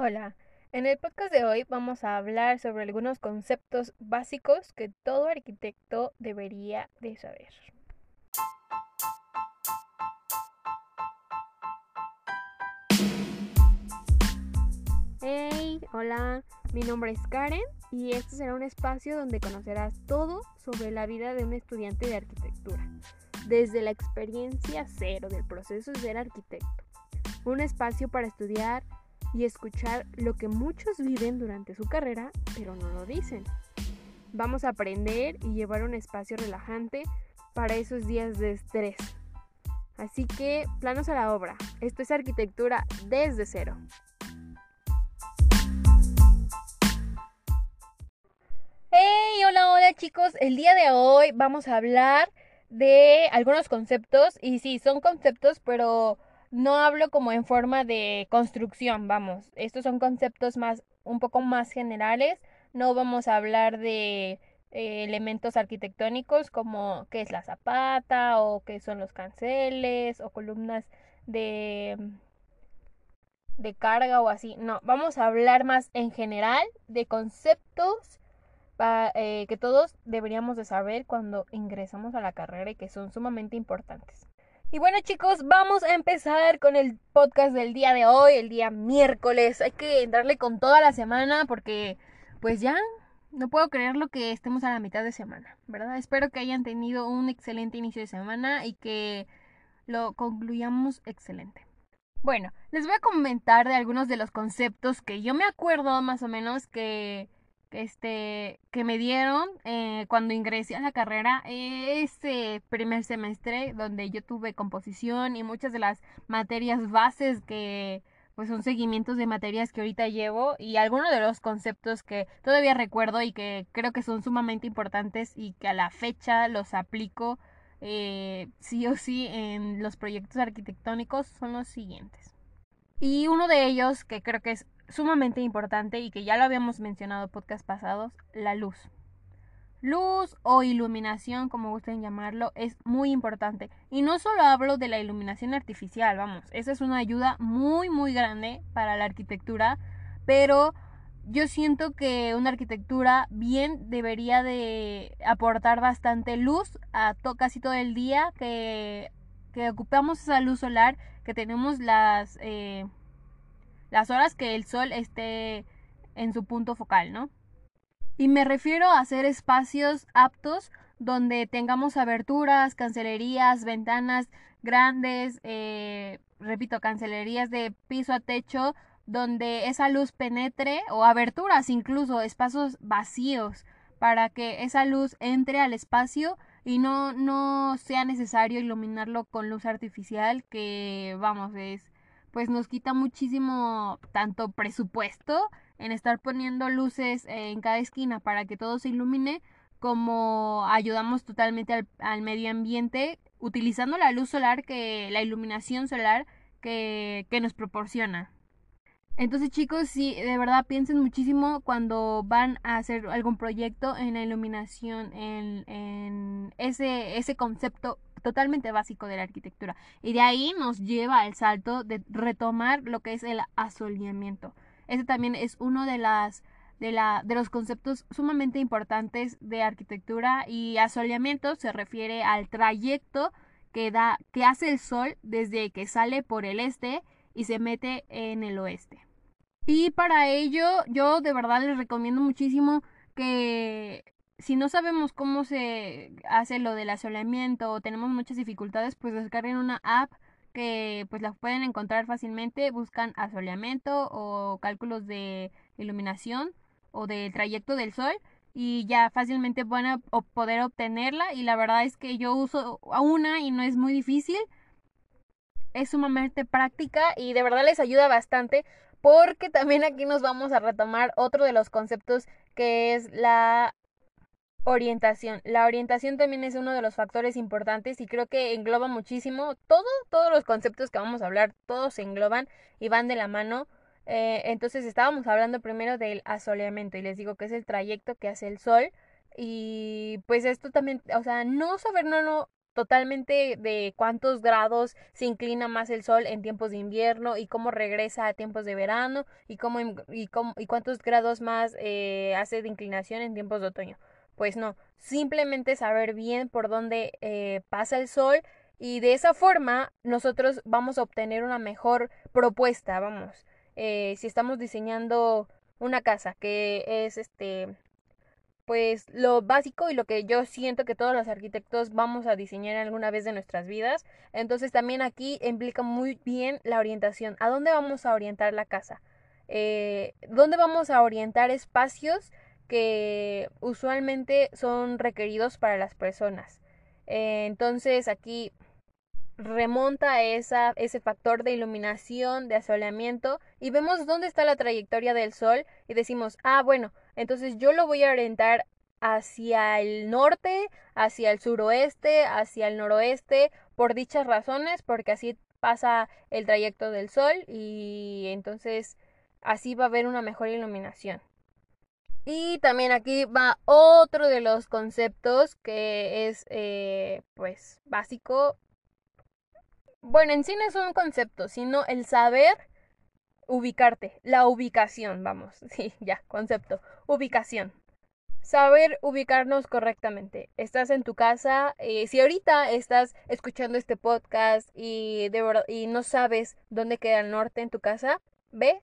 Hola, en el podcast de hoy vamos a hablar sobre algunos conceptos básicos que todo arquitecto debería de saber. Hey, hola, mi nombre es Karen y este será un espacio donde conocerás todo sobre la vida de un estudiante de arquitectura, desde la experiencia cero del proceso de ser arquitecto. Un espacio para estudiar y escuchar lo que muchos viven durante su carrera, pero no lo dicen. Vamos a aprender y llevar un espacio relajante para esos días de estrés. Así que, planos a la obra. Esto es arquitectura desde cero. ¡Hey! Hola, hola chicos. El día de hoy vamos a hablar de algunos conceptos. Y sí, son conceptos, pero no hablo como en forma de construcción, vamos. Estos son conceptos más, un poco más generales. No vamos a hablar de eh, elementos arquitectónicos como qué es la zapata o qué son los canceles o columnas de de carga o así. No, vamos a hablar más en general de conceptos eh, que todos deberíamos de saber cuando ingresamos a la carrera y que son sumamente importantes. Y bueno chicos, vamos a empezar con el podcast del día de hoy, el día miércoles. Hay que entrarle con toda la semana porque pues ya no puedo creerlo que estemos a la mitad de semana, ¿verdad? Espero que hayan tenido un excelente inicio de semana y que lo concluyamos excelente. Bueno, les voy a comentar de algunos de los conceptos que yo me acuerdo más o menos que este, que me dieron eh, cuando ingresé a la carrera, ese primer semestre donde yo tuve composición y muchas de las materias bases que pues son seguimientos de materias que ahorita llevo y algunos de los conceptos que todavía recuerdo y que creo que son sumamente importantes y que a la fecha los aplico eh, sí o sí en los proyectos arquitectónicos son los siguientes. Y uno de ellos que creo que es sumamente importante y que ya lo habíamos mencionado en podcast pasados, la luz. Luz o iluminación, como gusten llamarlo, es muy importante. Y no solo hablo de la iluminación artificial, vamos, esa es una ayuda muy, muy grande para la arquitectura, pero yo siento que una arquitectura bien debería de aportar bastante luz a casi todo el día, que, que ocupamos esa luz solar, que tenemos las... Eh, las horas que el sol esté en su punto focal, ¿no? Y me refiero a hacer espacios aptos donde tengamos aberturas, cancelerías, ventanas grandes, eh, repito, cancelerías de piso a techo, donde esa luz penetre o aberturas incluso, espacios vacíos, para que esa luz entre al espacio y no, no sea necesario iluminarlo con luz artificial, que vamos, es pues nos quita muchísimo tanto presupuesto en estar poniendo luces en cada esquina para que todo se ilumine, como ayudamos totalmente al, medio ambiente utilizando la luz solar, que la iluminación solar que, que nos proporciona. Entonces chicos, sí, de verdad piensen muchísimo cuando van a hacer algún proyecto en la iluminación, en, en ese, ese concepto totalmente básico de la arquitectura. Y de ahí nos lleva al salto de retomar lo que es el asoleamiento. Ese también es uno de las de, la, de los conceptos sumamente importantes de arquitectura y asoleamiento se refiere al trayecto que da que hace el sol desde que sale por el este y se mete en el oeste. Y para ello yo de verdad les recomiendo muchísimo que si no sabemos cómo se hace lo del asoleamiento o tenemos muchas dificultades, pues descarguen una app que pues la pueden encontrar fácilmente, buscan asoleamiento o cálculos de iluminación o del trayecto del sol y ya fácilmente van a poder obtenerla y la verdad es que yo uso una y no es muy difícil. Es sumamente práctica y de verdad les ayuda bastante porque también aquí nos vamos a retomar otro de los conceptos que es la Orientación. La orientación también es uno de los factores importantes y creo que engloba muchísimo todo, todos los conceptos que vamos a hablar, todos se engloban y van de la mano. Eh, entonces estábamos hablando primero del asoleamiento y les digo que es el trayecto que hace el sol y pues esto también, o sea, no saber no, no totalmente de cuántos grados se inclina más el sol en tiempos de invierno y cómo regresa a tiempos de verano y cómo y, cómo, y cuántos grados más eh, hace de inclinación en tiempos de otoño. Pues no, simplemente saber bien por dónde eh, pasa el sol y de esa forma nosotros vamos a obtener una mejor propuesta, vamos. Eh, si estamos diseñando una casa que es este pues lo básico y lo que yo siento que todos los arquitectos vamos a diseñar alguna vez de nuestras vidas. Entonces también aquí implica muy bien la orientación. ¿A dónde vamos a orientar la casa? Eh, ¿Dónde vamos a orientar espacios que usualmente son requeridos para las personas? Eh, entonces aquí remonta esa, ese factor de iluminación, de asoleamiento y vemos dónde está la trayectoria del sol y decimos, ah, bueno, entonces yo lo voy a orientar hacia el norte, hacia el suroeste, hacia el noroeste, por dichas razones, porque así pasa el trayecto del sol y entonces así va a haber una mejor iluminación. Y también aquí va otro de los conceptos que es eh, pues básico bueno, en sí no es un concepto, sino el saber ubicarte, la ubicación, vamos, sí, ya, concepto, ubicación. Saber ubicarnos correctamente. Estás en tu casa, eh, si ahorita estás escuchando este podcast y, de y no sabes dónde queda el norte en tu casa, ve,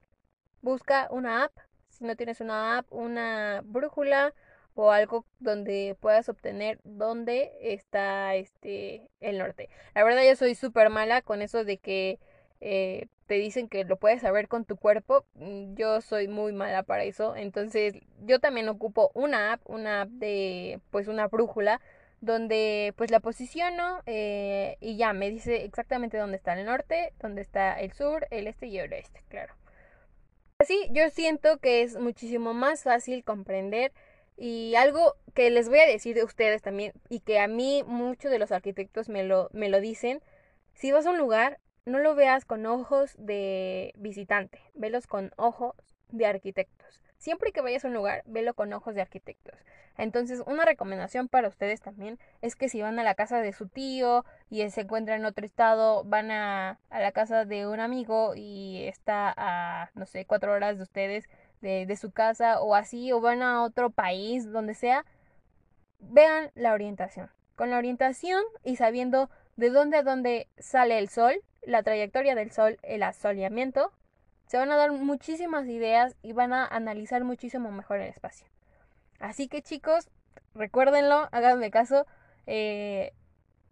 busca una app. Si no tienes una app, una brújula, o algo donde puedas obtener dónde está este el norte. La verdad yo soy súper mala con eso de que eh, te dicen que lo puedes saber con tu cuerpo. Mm, yo soy muy mala para eso. Entonces yo también ocupo una app, una app de pues una brújula donde pues la posiciono eh, y ya me dice exactamente dónde está el norte, dónde está el sur, el este y el oeste, claro. Así yo siento que es muchísimo más fácil comprender y algo que les voy a decir de ustedes también, y que a mí muchos de los arquitectos me lo, me lo dicen, si vas a un lugar, no lo veas con ojos de visitante, velos con ojos de arquitectos. Siempre que vayas a un lugar, velo con ojos de arquitectos. Entonces, una recomendación para ustedes también es que si van a la casa de su tío y se encuentra en otro estado, van a, a la casa de un amigo y está a, no sé, cuatro horas de ustedes, de, su casa o así, o van a otro país, donde sea, vean la orientación. Con la orientación y sabiendo de dónde a dónde sale el sol, la trayectoria del sol, el asoleamiento, se van a dar muchísimas ideas y van a analizar muchísimo mejor el espacio. Así que chicos, recuérdenlo, háganme caso. Eh,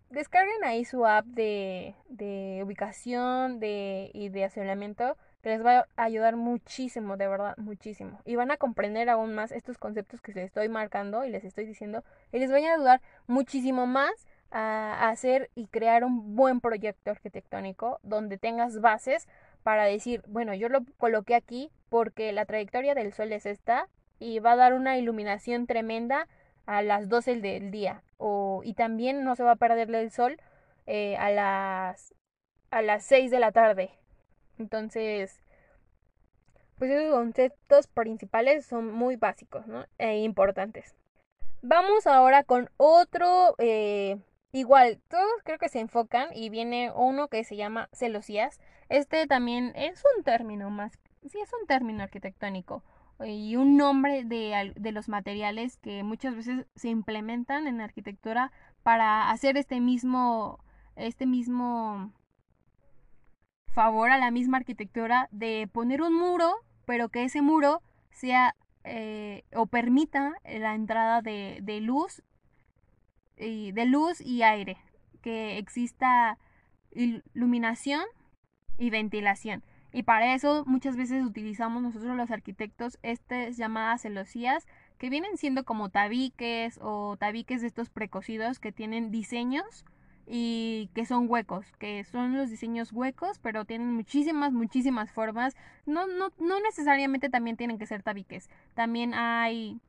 descarguen ahí su app de, de ubicación de, y de asoleamiento que les va a ayudar muchísimo, de verdad, muchísimo. Y van a comprender aún más estos conceptos que les estoy marcando y les estoy diciendo y les van a ayudar muchísimo más a hacer y crear un buen proyecto arquitectónico donde tengas bases para decir, bueno, yo lo coloqué aquí porque la trayectoria del sol es esta y va a dar una iluminación tremenda a las 12 del día. O, y también no se va a perderle el sol eh, a, las, a las 6 de la tarde entonces, pues esos conceptos principales son muy básicos ¿no? e importantes. Vamos ahora con otro, eh, igual, todos creo que se enfocan y viene uno que se llama celosías. Este también es un término más, sí es un término arquitectónico y un nombre de, de los materiales que muchas veces se implementan en arquitectura para hacer este mismo, este mismo favor a la misma arquitectura de poner un muro, pero que ese muro sea eh, o permita la entrada de, de luz y de luz y aire, que exista iluminación y ventilación. Y para eso muchas veces utilizamos nosotros los arquitectos estas llamadas celosías que vienen siendo como tabiques o tabiques de estos precocidos que tienen diseños y que son huecos, que son los diseños huecos, pero tienen muchísimas, muchísimas formas. No, no, no necesariamente también tienen que ser tabiques. También hay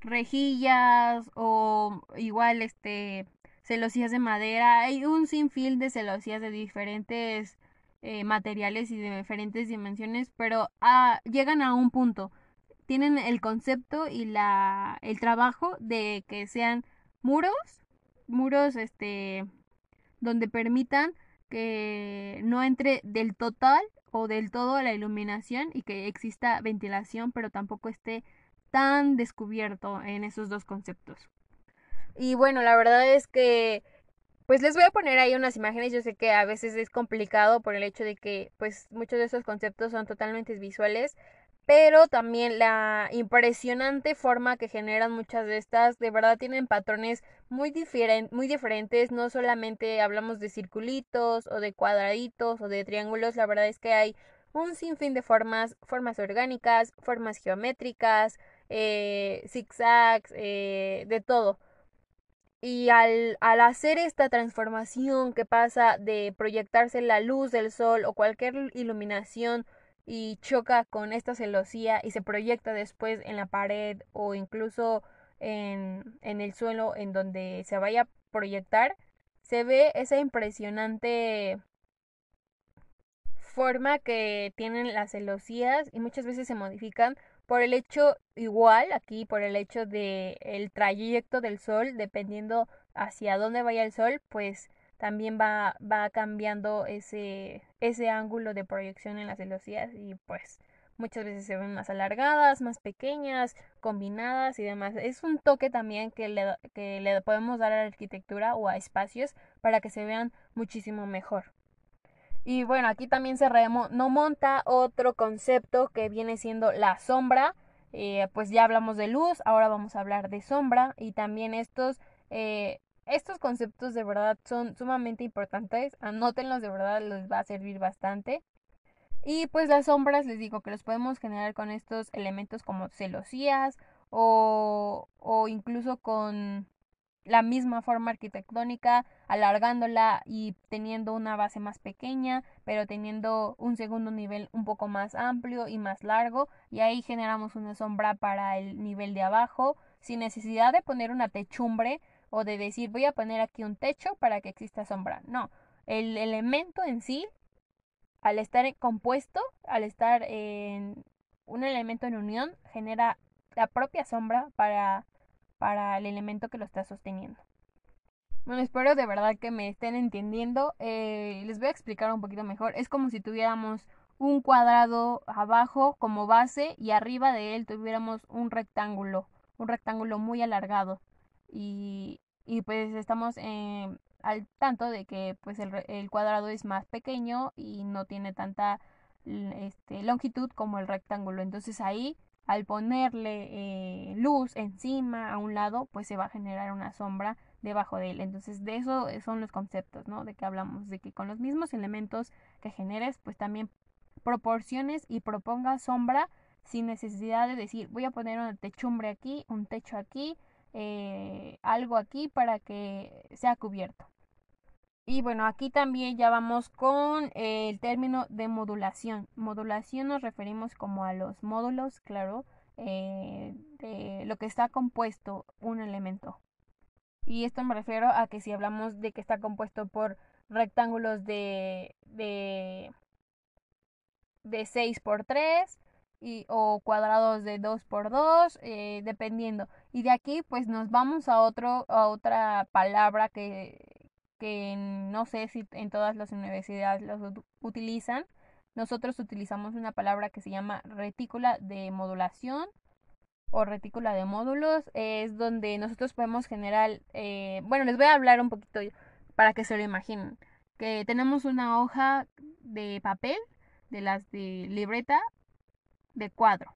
rejillas o igual este celosías de madera. Hay un sinfín de celosías de diferentes eh, materiales y de diferentes dimensiones, pero ah, llegan a un punto. Tienen el concepto y la, el trabajo de que sean muros muros este donde permitan que no entre del total o del todo la iluminación y que exista ventilación, pero tampoco esté tan descubierto en esos dos conceptos. Y bueno, la verdad es que pues les voy a poner ahí unas imágenes. Yo sé que a veces es complicado por el hecho de que pues muchos de esos conceptos son totalmente visuales, pero también la impresionante forma que generan muchas de estas, de verdad tienen patrones muy, muy diferentes, no solamente hablamos de circulitos o de cuadraditos o de triángulos, la verdad es que hay un sinfín de formas, formas orgánicas, formas geométricas, eh, zigzags, eh, de todo. Y al, al, hacer esta transformación que pasa de proyectarse la luz del sol o cualquier iluminación y choca con esta celosía y se proyecta después en la pared o incluso en, en el suelo en donde se vaya a proyectar, se ve esa impresionante forma que tienen las celosías y muchas veces se modifican por el hecho igual aquí por el hecho de el trayecto del sol dependiendo hacia dónde vaya el sol pues también va, va cambiando ese, ese ángulo de proyección en las celosías y pues muchas veces se ven más alargadas, más pequeñas, combinadas y demás. Es un toque también que le, que le podemos dar a la arquitectura o a espacios para que se vean muchísimo mejor. Y bueno, aquí también se no monta otro concepto que viene siendo la sombra. Eh, pues ya hablamos de luz, ahora vamos a hablar de sombra y también estos eh, estos conceptos de verdad son sumamente importantes, anótenlos de verdad, les va a servir bastante. Y pues las sombras, les digo que los podemos generar con estos elementos como celosías o, o incluso con la misma forma arquitectónica, alargándola y teniendo una base más pequeña, pero teniendo un segundo nivel un poco más amplio y más largo, y ahí generamos una sombra para el nivel de abajo, sin necesidad de poner una techumbre, o de decir voy a poner aquí un techo para que exista sombra. No, el elemento en sí, al estar compuesto, al estar en un elemento en unión, genera la propia sombra para, para el elemento que lo está sosteniendo. Bueno, espero de verdad que me estén entendiendo. Eh, les voy a explicar un poquito mejor. Es como si tuviéramos un cuadrado abajo como base y arriba de él tuviéramos un rectángulo, un rectángulo muy alargado. Y, y pues estamos eh, al tanto de que pues el, el, cuadrado es más pequeño y no tiene tanta este, longitud como el rectángulo. Entonces ahí al ponerle eh, luz encima a un lado pues se va a generar una sombra debajo de él. Entonces de eso son los conceptos no de que hablamos de que con los mismos elementos que generes pues también proporciones y propongas sombra sin necesidad de decir voy a poner una techumbre aquí un techo aquí eh, algo aquí para que sea cubierto. Y bueno, aquí también ya vamos con el término de modulación. Modulación nos referimos como a los módulos, claro, eh, de lo que está compuesto un elemento. Y esto me refiero a que si hablamos de que está compuesto por rectángulos de, de, de 6 por 3, y, o cuadrados de 2 por 2 eh, dependiendo. Y de aquí pues nos vamos a, otro, a otra palabra que, que no sé si en todas las universidades los utilizan. Nosotros utilizamos una palabra que se llama retícula de modulación o retícula de módulos. Es donde nosotros podemos generar, eh, bueno, les voy a hablar un poquito para que se lo imaginen. Que tenemos una hoja de papel, de las de libreta, de cuadro.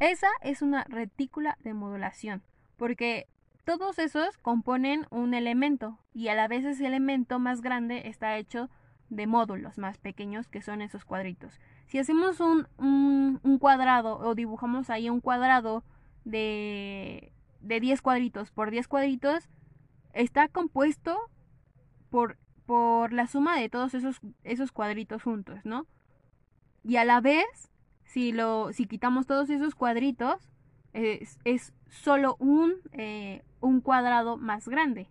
Esa es una retícula de modulación, porque todos esos componen un elemento y a la vez ese elemento más grande está hecho de módulos más pequeños que son esos cuadritos. Si hacemos un, un, cuadrado o dibujamos ahí un cuadrado de, de 10 cuadritos por 10 cuadritos, está compuesto por, por la suma de todos esos, esos cuadritos juntos, ¿no? Y a la vez si, lo, si quitamos todos esos cuadritos, es, solo un, eh, un cuadrado más grande.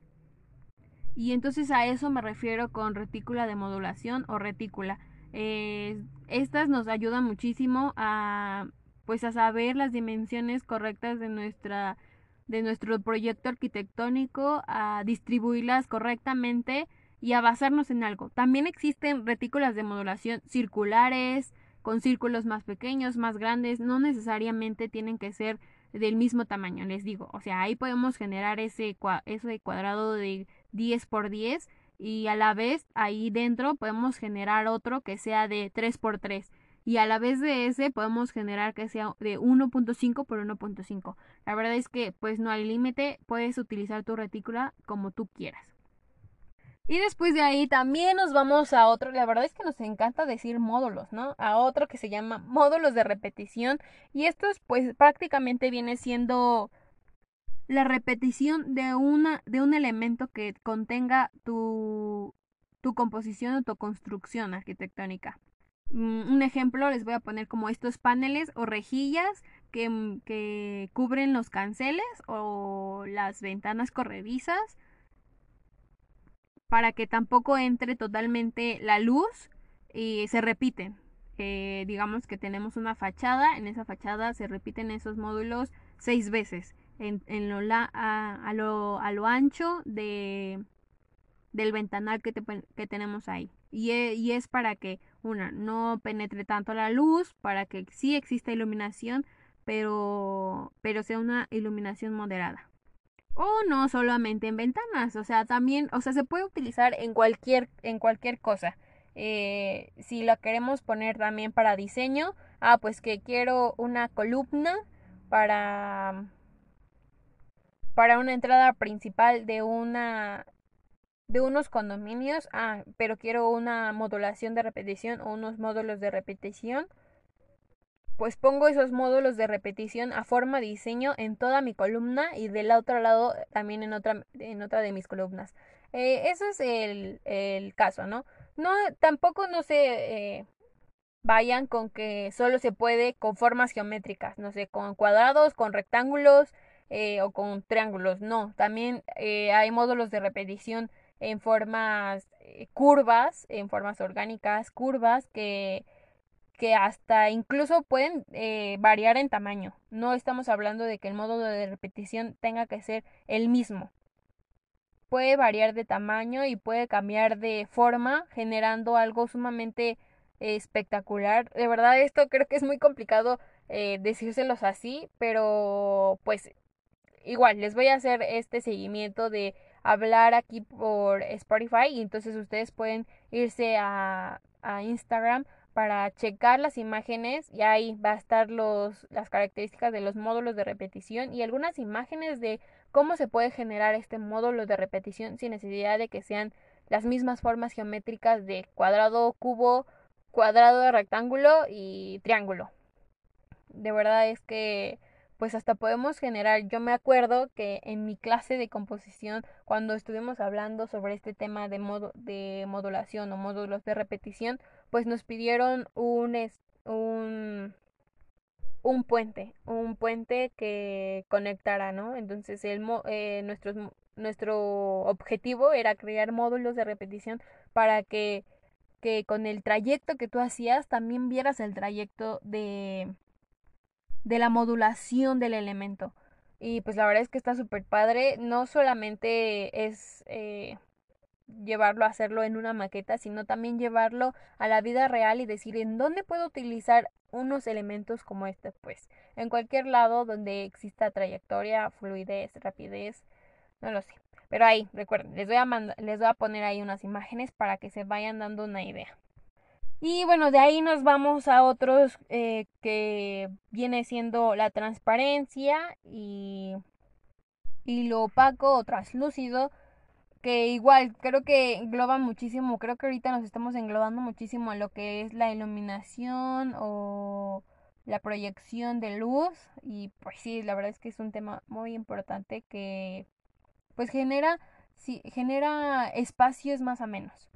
Y entonces a eso me refiero con retícula de modulación o retícula. Eh, estas nos ayudan muchísimo a pues a saber las dimensiones correctas de nuestra de nuestro proyecto arquitectónico, a distribuirlas correctamente y a basarnos en algo. También existen retículas de modulación circulares, con círculos más pequeños, más grandes, no necesariamente tienen que ser del mismo tamaño, les digo. O sea, ahí podemos generar ese, cuadrado de 10 por 10 y a la vez ahí dentro podemos generar otro que sea de 3 por 3 y a la vez de ese podemos generar que sea de 1.5 por 1.5. La verdad es que pues no hay límite, puedes utilizar tu retícula como tú quieras. Y después de ahí también nos vamos a otro, la verdad es que nos encanta decir módulos, ¿no? A otro que se llama módulos de repetición y esto pues prácticamente viene siendo la repetición de una de un elemento que contenga tu tu composición o tu construcción arquitectónica. Mm, un ejemplo les voy a poner como estos paneles o rejillas que, que cubren los canceles o las ventanas corredizas para que tampoco entre totalmente la luz y se repiten. Eh, digamos que tenemos una fachada, en esa fachada se repiten esos módulos seis veces en, lo la, a, lo, a, lo, ancho de, del ventanal que, que tenemos ahí. Y, e, y, es para que, una, no penetre tanto la luz, para que sí exista iluminación, pero, pero sea una iluminación moderada o no solamente en ventanas, o sea, también, o sea, se puede utilizar en cualquier, en cualquier cosa. Eh, si la queremos poner también para diseño, ah, pues que quiero una columna para para una entrada principal de una de unos condominios, ah, pero quiero una modulación de repetición o unos módulos de repetición pues pongo esos módulos de repetición a forma de diseño en toda mi columna y del otro lado también en otra, en otra de mis columnas. Eh, ese es el, el, caso, ¿no? No, tampoco no se eh, vayan con que solo se puede con formas geométricas, no sé, con cuadrados, con rectángulos eh, o con triángulos, no, también hay módulos de repetición en formas curvas, en formas orgánicas, curvas que que hasta incluso pueden eh, variar en tamaño. No estamos hablando de que el módulo de repetición tenga que ser el mismo. Puede variar de tamaño y puede cambiar de forma, generando algo sumamente espectacular. De verdad, esto creo que es muy complicado eh, decírselos así, pero pues igual les voy a hacer este seguimiento de hablar aquí por Spotify y entonces ustedes pueden irse a Instagram para checar las imágenes y ahí va a estar los, las características de los módulos de repetición y algunas imágenes de cómo se puede generar este módulo de repetición sin necesidad de que sean las mismas formas geométricas de cuadrado, cubo, cuadrado, rectángulo y triángulo. De verdad es que pues hasta podemos generar, yo me acuerdo que en mi clase de composición, cuando estuvimos hablando sobre este tema de, modo, de modulación o módulos de repetición, pues nos pidieron un, un, un puente, un puente que conectara, ¿no? Entonces el, eh, nuestro, nuestro objetivo era crear módulos de repetición para que, que con el trayecto que tú hacías también vieras el trayecto de de la modulación del elemento. Y pues la verdad es que está súper padre. No solamente es eh, llevarlo a hacerlo en una maqueta, sino también llevarlo a la vida real y decir en dónde puedo utilizar unos elementos como este, pues en cualquier lado donde exista trayectoria, fluidez, rapidez, no lo sé. Pero ahí, recuerden, les voy a, les voy a poner ahí unas imágenes para que se vayan dando una idea. Y bueno, de ahí nos vamos a otros eh, que viene siendo la transparencia y, y lo opaco o translúcido, que igual creo que engloba muchísimo, creo que ahorita nos estamos englobando muchísimo a lo que es la iluminación o la proyección de luz y pues sí, la verdad es que es un tema muy importante que pues genera, sí, genera espacios más o menos.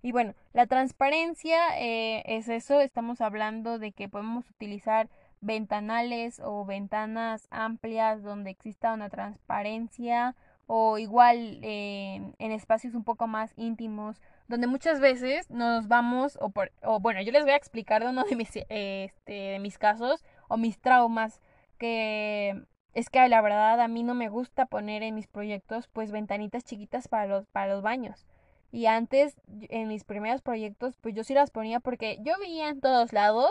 Y bueno, la transparencia eh, es eso, estamos hablando de que podemos utilizar ventanales o ventanas amplias donde exista una transparencia o igual eh, en espacios un poco más íntimos donde muchas veces nos vamos o, por, o bueno yo les voy a explicar de uno de mis este, de mis casos o mis traumas que es que la verdad a mí no me gusta poner en mis proyectos pues ventanitas chiquitas para los para los baños Y antes, en mis primeros proyectos, pues yo sí las ponía porque yo veía en todos lados,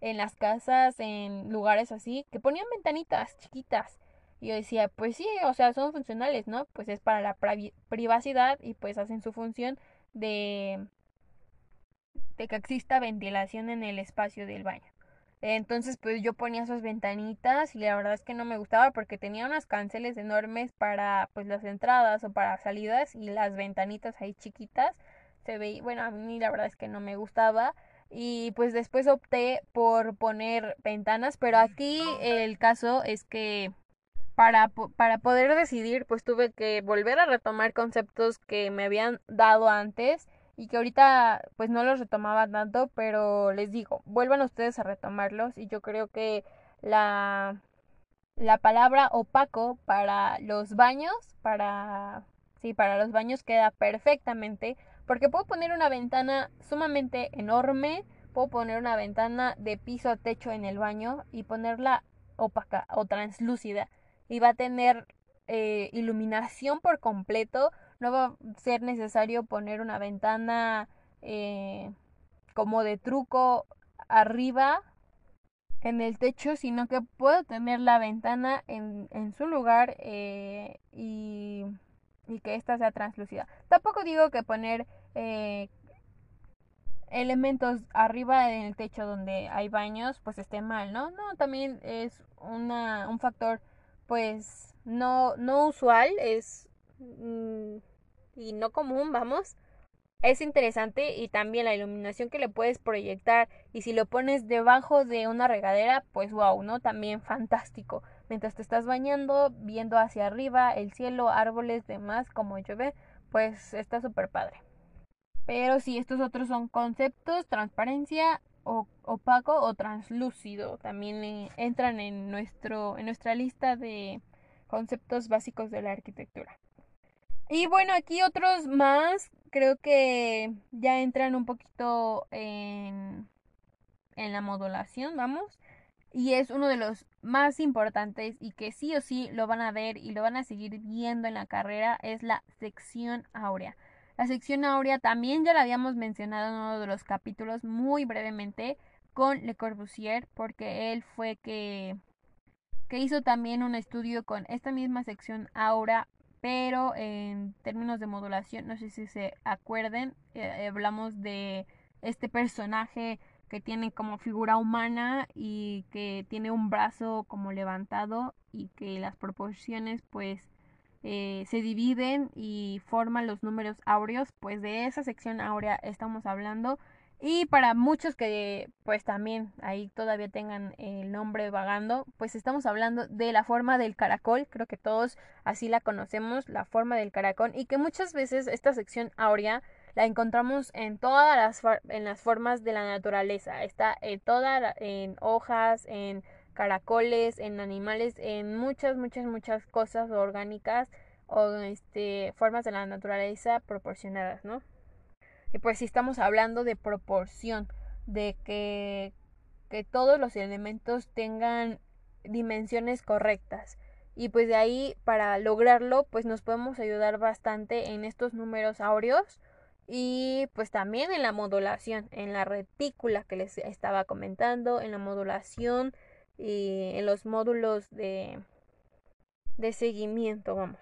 en las casas, en lugares así, que ponían ventanitas chiquitas. Y yo decía, pues sí, o sea, son funcionales, ¿no? Pues es para la privacidad y pues hacen su función de, de que exista ventilación en el espacio del baño. Entonces, pues yo ponía esas ventanitas y la verdad es que no me gustaba porque tenía unas canceles enormes para pues las entradas o para salidas y las ventanitas ahí chiquitas se veía, bueno, a mí la verdad es que no me gustaba y pues después opté por poner ventanas, pero aquí el caso es que para, para poder decidir pues tuve que volver a retomar conceptos que me habían dado antes y que ahorita pues no los retomaba tanto, pero les digo, vuelvan ustedes a retomarlos y yo creo que la la palabra opaco para los baños, para sí, para los baños queda perfectamente porque puedo poner una ventana sumamente enorme, puedo poner una ventana de piso a techo en el baño y ponerla opaca o translúcida y va a tener eh, iluminación por completo no va a ser necesario poner una ventana eh, como de truco arriba en el techo, sino que puedo tener la ventana en, en su lugar eh, y, y, que ésta sea translúcida. Tampoco digo que poner elementos arriba en el techo donde hay baños pues esté mal, ¿no? No, también es una, un factor pues no, no usual, es... Mm, y no común, vamos. Es interesante y también la iluminación que le puedes proyectar y si lo pones debajo de una regadera, pues wow, ¿no? También fantástico. Mientras te estás bañando, viendo hacia arriba, el cielo, árboles, demás, como llueve, pues está súper padre. Pero si estos otros son conceptos, transparencia, opaco o translúcido. También eh, entran en, nuestro, en nuestra lista de conceptos básicos de la arquitectura. Y bueno, aquí otros más, creo que ya entran un poquito en, en la modulación, vamos. Y es uno de los más importantes y que sí o sí lo van a ver y lo van a seguir viendo en la carrera, es la sección áurea. La sección áurea también ya la habíamos mencionado en uno de los capítulos muy brevemente con Le Corbusier, porque él fue que, que hizo también un estudio con esta misma sección áurea pero en términos de modulación, no sé si se acuerden, eh, hablamos de este personaje que tiene como figura humana y que tiene un brazo como levantado y que las proporciones pues eh, se dividen y forman los números áureos, pues de esa sección áurea estamos hablando. Y para muchos que pues también ahí todavía tengan el nombre vagando, pues estamos hablando de la forma del caracol, creo que todos así la conocemos, la forma del caracol y que muchas veces esta sección áurea la encontramos en todas las en las formas de la naturaleza, está en todas en hojas, en caracoles, en animales, en muchas muchas muchas cosas orgánicas o este formas de la naturaleza proporcionadas, ¿no? Y pues si estamos hablando de proporción, de que, que todos los elementos tengan dimensiones correctas. Y pues de ahí para lograrlo pues nos podemos ayudar bastante en estos números áureos y pues también en la modulación, en la retícula que les estaba comentando, en la modulación y en los módulos de, de seguimiento, vamos.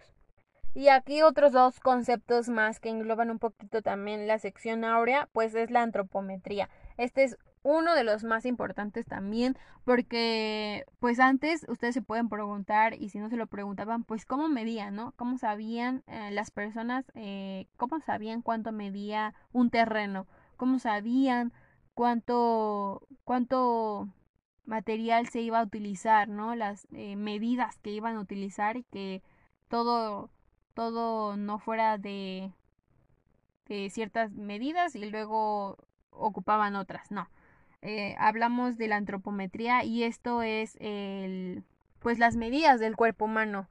Y aquí otros dos conceptos más que engloban un poquito también la sección áurea, pues es la antropometría. Este es uno de los más importantes también porque pues antes ustedes se pueden preguntar y si no se lo preguntaban pues cómo medían, ¿no? ¿Cómo sabían eh, las personas, eh, cómo sabían cuánto medía un terreno? ¿Cómo sabían cuánto, cuánto material se iba a utilizar, ¿no? Las eh, medidas que iban a utilizar y que todo todo no fuera de, de ciertas medidas y luego ocupaban otras, no. Eh, hablamos de la antropometría y esto es el, pues las medidas del cuerpo humano.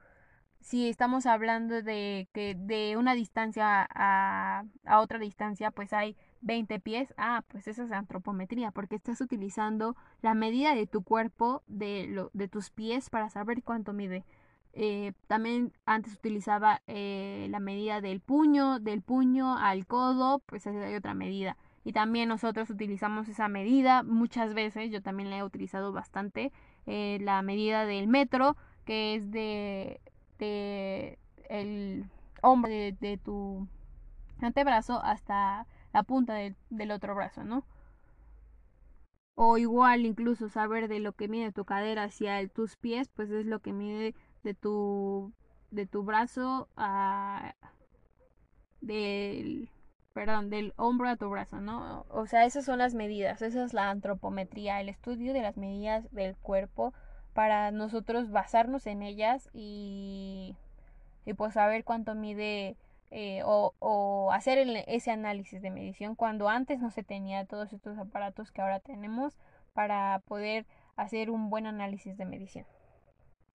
Si estamos hablando de que de una distancia a, a otra distancia, pues hay 20 pies, ah, pues esa es antropometría, porque estás utilizando la medida de tu cuerpo, de, lo, de tus pies, para saber cuánto mide Eh, también antes utilizaba eh, la medida del puño, del puño al codo, pues hay otra medida. Y también nosotros utilizamos esa medida muchas veces, yo también la he utilizado bastante, eh, la medida del metro, que es de, de el hombro de, tu antebrazo hasta la punta del otro brazo, ¿no? O igual incluso saber de lo que mide tu cadera hacia tus pies, pues es lo que mide de tu de tu brazo a del perdón, del hombro a tu brazo, ¿no? O sea, esas son las medidas, esa es la antropometría, el estudio de las medidas del cuerpo para nosotros basarnos en ellas y, y pues saber cuánto mide eh, o, hacer ese análisis de medición cuando antes no se tenía todos estos aparatos que ahora tenemos para poder hacer un buen análisis de medición.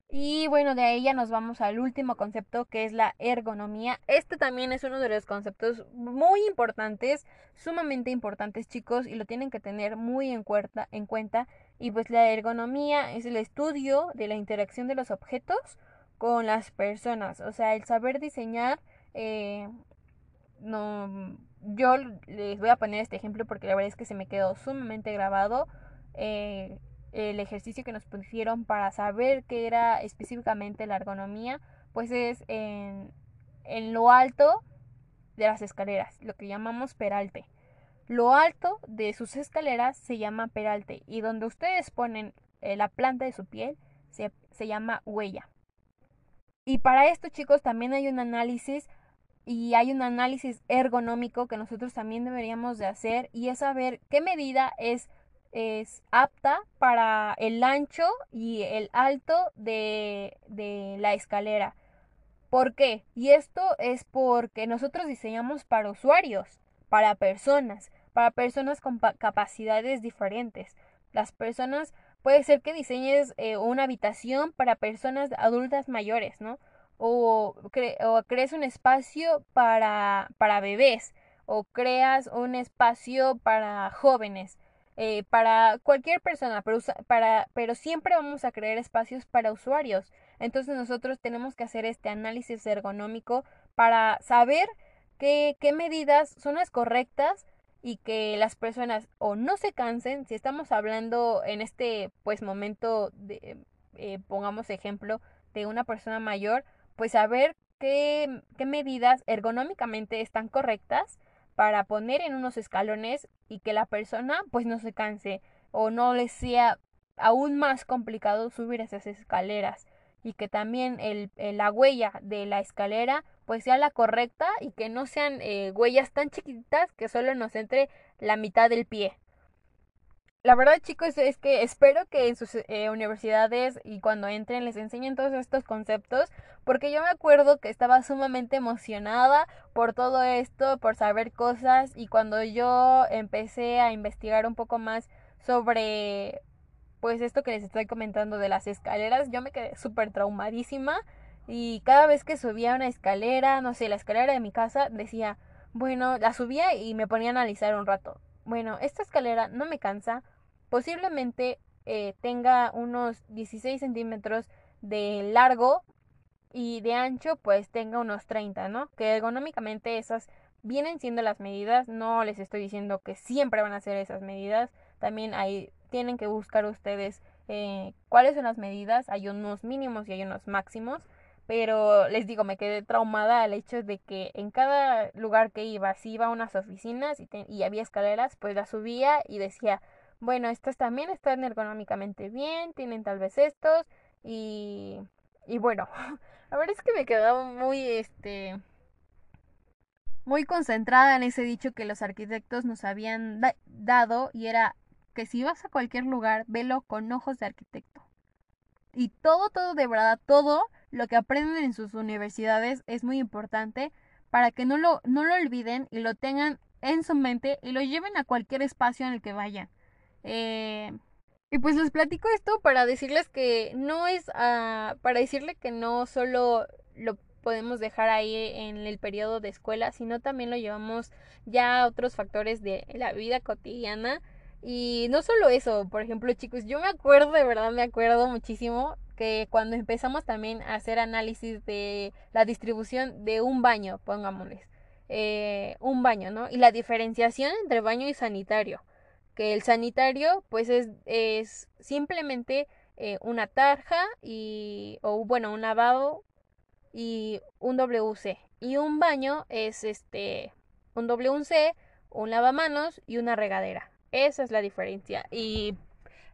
Y bueno, de ahí ya nos vamos al último concepto que es la ergonomía. Este también es uno de los conceptos muy importantes, sumamente importantes chicos, y lo tienen que tener muy en cuenta. En cuenta. Y pues la ergonomía es el estudio de la interacción de los objetos con las personas, o sea, el saber diseñar. Eh, no, yo les voy a poner este ejemplo porque la verdad es que se me quedó sumamente grabado. Eh, el ejercicio que nos pusieron para saber qué era específicamente la ergonomía, pues es en, en lo alto de las escaleras, lo que llamamos peralte. Lo alto de sus escaleras se llama peralte y donde ustedes ponen eh, la planta de su piel se, se llama huella. Y para esto chicos también hay un análisis y hay un análisis ergonómico que nosotros también deberíamos de hacer y es saber qué medida es es apta para el ancho y el alto de, de la escalera. ¿Por qué? Y esto es porque nosotros diseñamos para usuarios, para personas, para personas con capacidades diferentes. Las personas, puede ser que diseñes eh, una habitación para personas adultas mayores, ¿no? O, o crees un espacio para, para bebés, o creas un espacio para jóvenes. Eh, para cualquier persona, pero, para, pero siempre vamos a crear espacios para usuarios. Entonces nosotros tenemos que hacer este análisis ergonómico para saber qué, qué medidas son las correctas y que las personas o no se cansen, si estamos hablando en este pues momento de, eh, pongamos ejemplo de una persona mayor, pues saber qué, qué medidas ergonómicamente están correctas para poner en unos escalones y que la persona pues no se canse o no le sea aún más complicado subir esas escaleras y que también el, la huella de la escalera pues sea la correcta y que no sean eh, huellas tan chiquitas que solo nos entre la mitad del pie la verdad, chicos, es que espero que en sus eh, universidades y cuando entren les enseñen todos estos conceptos, porque yo me acuerdo que estaba sumamente emocionada por todo esto, por saber cosas, y cuando yo empecé a investigar un poco más sobre, pues esto que les estoy comentando de las escaleras, yo me quedé súper traumadísima, y cada vez que subía una escalera, no sé, la escalera de mi casa, decía, bueno, la subía y me ponía a analizar un rato. Bueno, esta escalera no me cansa, posiblemente eh, tenga unos 16 centímetros de largo y de ancho pues tenga unos 30, ¿no? Que ergonómicamente esas vienen siendo las medidas, no les estoy diciendo que siempre van a ser esas medidas, también hay, tienen que buscar ustedes eh, cuáles son las medidas, hay unos mínimos y hay unos máximos, pero les digo, me quedé traumada al hecho de que en cada lugar que iba, si iba a unas oficinas y, y había escaleras, pues las subía y decía, bueno, estos también están ergonómicamente bien, tienen tal vez estos y, y bueno, la verdad es que me quedaba muy, este, muy concentrada en ese dicho que los arquitectos nos habían dado y era que si vas a cualquier lugar, velo con ojos de arquitecto. Y todo, todo, de verdad, todo lo que aprenden en sus universidades es muy importante para que no lo, no lo olviden y lo tengan en su mente y lo lleven a cualquier espacio en el que vayan. Eh, y pues les platico esto para decirles que no es, uh, para decirle que no solo lo podemos dejar ahí en el periodo de escuela, sino también lo llevamos ya a otros factores de la vida cotidiana. Y no solo eso, por ejemplo, chicos, yo me acuerdo, de verdad me acuerdo muchísimo que cuando empezamos también a hacer análisis de la distribución de un baño, pongámosles, eh, un baño, ¿no? Y la diferenciación entre baño y sanitario, que el sanitario pues es, es simplemente eh, una tarja y, o bueno, un lavabo y un WC. Y un baño es este, un WC, un lavamanos y una regadera. Esa es la diferencia. Y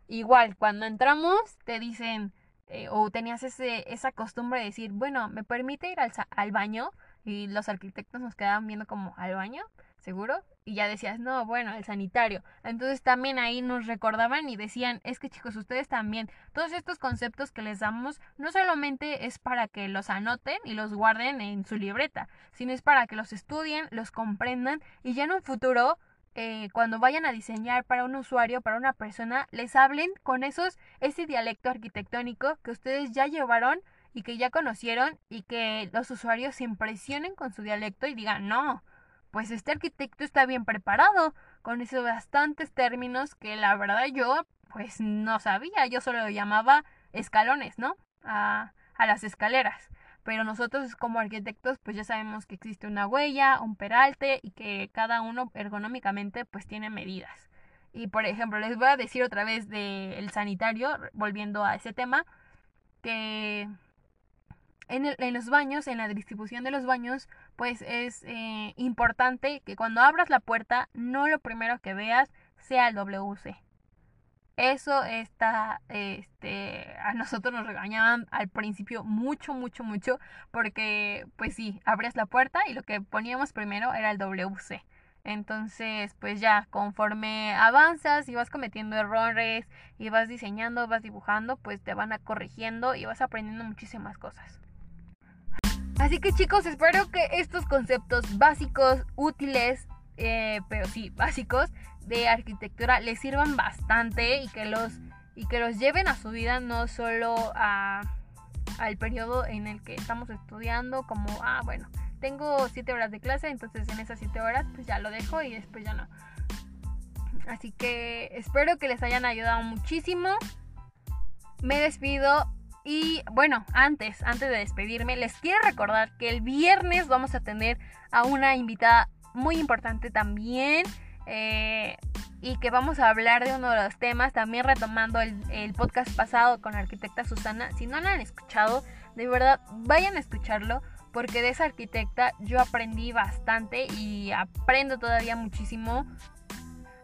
igual, cuando entramos, te dicen, eh, o tenías ese, esa costumbre de decir, bueno, ¿me permite ir al, al baño? Y los arquitectos nos quedaban viendo como, ¿al baño? ¿Seguro? Y ya decías, no, bueno, el sanitario. Entonces también ahí nos recordaban y decían, es que chicos, ustedes también, todos estos conceptos que les damos no solamente es para que los anoten y los guarden en su libreta, sino es para que los estudien, los comprendan y ya en un futuro eh, cuando vayan a diseñar para un usuario, para una persona, les hablen con esos, ese dialecto arquitectónico que ustedes ya llevaron y que ya conocieron y que los usuarios se impresionen con su dialecto y digan, no, pues este arquitecto está bien preparado, con esos bastantes términos que la verdad yo pues no sabía, yo solo lo llamaba escalones, ¿no? A, a las escaleras pero nosotros como arquitectos pues ya sabemos que existe una huella, un peralte y que cada uno ergonómicamente pues tiene medidas. Y por ejemplo, les voy a decir otra vez del sanitario, volviendo a ese tema, que en, en, los baños, en la distribución de los baños, pues es eh, importante que cuando abras la puerta, no lo primero que veas sea el WC. Eso está, este, a nosotros nos regañaban al principio mucho, mucho, mucho, porque pues sí, abrías la puerta y lo que poníamos primero era el WC. Entonces, pues ya, conforme avanzas y vas cometiendo errores y vas diseñando, vas dibujando, pues te van a corrigiendo y vas aprendiendo muchísimas cosas. Así que chicos, espero que estos conceptos básicos, útiles, eh, pero sí, básicos, de arquitectura les sirvan bastante y que los, y que los lleven a su vida, no solo al periodo en el que estamos estudiando, como, ah, bueno, tengo 7 horas de clase, entonces en esas 7 horas pues ya lo dejo y después ya no. Así que espero que les hayan ayudado muchísimo. Me despido y bueno, antes, antes de despedirme, les quiero recordar que el viernes vamos a tener a una invitada muy importante también. Eh, y que vamos a hablar de uno de los temas, también retomando el, el, podcast pasado con la arquitecta Susana. Si no la han escuchado, de verdad, vayan a escucharlo, porque de esa arquitecta yo aprendí bastante y aprendo todavía muchísimo.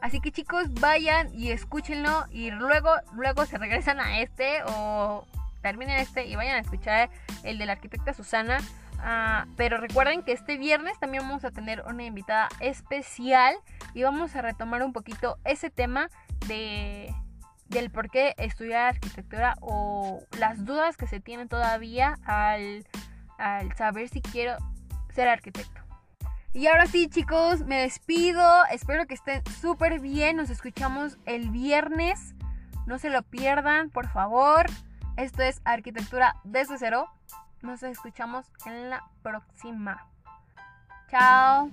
Así que chicos, vayan y escúchenlo y luego, luego se regresan a este o terminen este y vayan a escuchar el de la arquitecta Susana. Ah, pero recuerden que este viernes también vamos a tener una invitada especial y vamos a retomar un poquito ese tema de del por qué estudiar arquitectura o las dudas que se tienen todavía al, al saber si quiero ser arquitecto. Y ahora sí chicos, me despido, espero que estén súper bien, nos escuchamos el viernes, no se lo pierdan, por favor. Esto es Arquitectura desde cero. Nos escuchamos en la próxima. Chao.